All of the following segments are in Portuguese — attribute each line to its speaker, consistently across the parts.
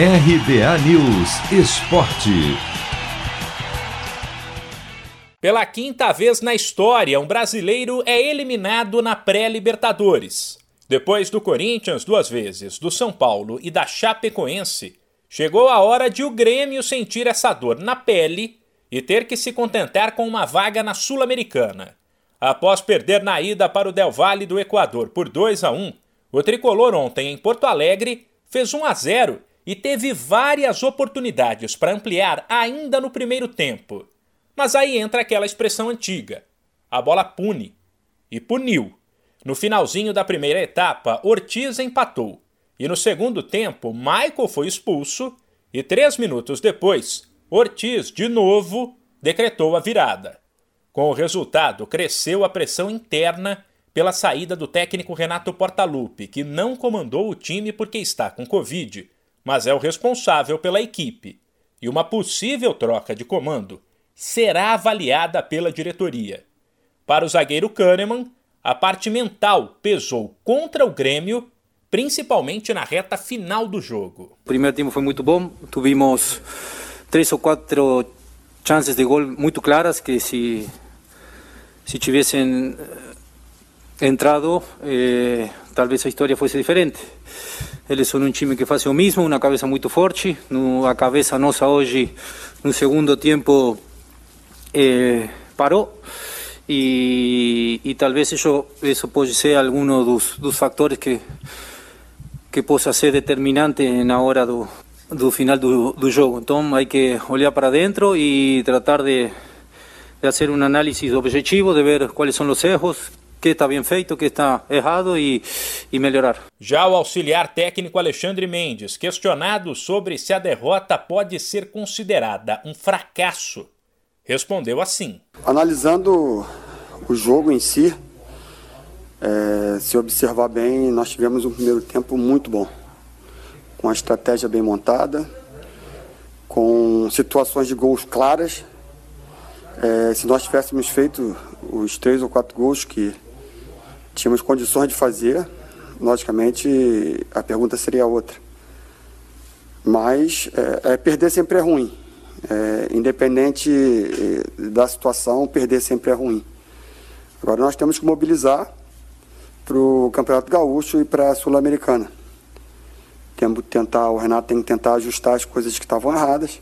Speaker 1: RBA News Esporte.
Speaker 2: Pela quinta vez na história, um brasileiro é eliminado na pré-Libertadores. Depois do Corinthians duas vezes, do São Paulo e da Chapecoense, chegou a hora de o Grêmio sentir essa dor na pele e ter que se contentar com uma vaga na Sul-Americana. Após perder na ida para o Del Valle do Equador por 2 a 1, o tricolor ontem em Porto Alegre fez 1 a 0 e teve várias oportunidades para ampliar ainda no primeiro tempo. Mas aí entra aquela expressão antiga: a bola pune. E puniu. No finalzinho da primeira etapa, Ortiz empatou. E no segundo tempo, Michael foi expulso. E três minutos depois, Ortiz, de novo, decretou a virada. Com o resultado, cresceu a pressão interna pela saída do técnico Renato Portaluppi, que não comandou o time porque está com Covid mas é o responsável pela equipe, e uma possível troca de comando será avaliada pela diretoria. Para o zagueiro Kahneman, a parte mental pesou contra o Grêmio, principalmente na reta final do jogo.
Speaker 3: O primeiro tempo foi muito bom, tivemos três ou quatro chances de gol muito claras que se se tivessem eh, entrado, eh, talvez a história fosse diferente. Eles são um time que faz o mesmo, uma cabeça muito forte. No, a cabeça nossa hoje, no segundo tempo, eh, parou. E, e, talvez isso, isso pode ser algum dos, dos fatores que, que possa ser determinante na hora do, do final do, do jogo. Então, que olhar para dentro e tratar de, de fazer um análise objetivo, de ver quais são os erros, que está bem feito, que está errado e, e melhorar.
Speaker 2: Já o auxiliar técnico Alexandre Mendes, questionado sobre se a derrota pode ser considerada um fracasso, respondeu assim:
Speaker 4: Analisando o jogo em si, é, se observar bem, nós tivemos um primeiro tempo muito bom, com a estratégia bem montada, com situações de gols claras. É, se nós tivéssemos feito os três ou quatro gols que tínhamos condições de fazer, logicamente a pergunta seria outra. Mas é, é perder sempre é ruim. É, independente é, da situação, perder sempre é ruim. Agora nós temos que mobilizar para o Campeonato Gaúcho e para a Sul-Americana. Temos tentar, o Renato tem que tentar ajustar as coisas que estavam erradas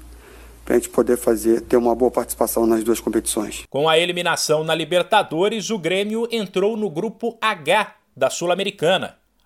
Speaker 4: para a gente poder fazer, ter uma boa participação nas duas competições.
Speaker 2: Com a eliminação na Libertadores, o Grêmio entrou no grupo H da Sul-Americana,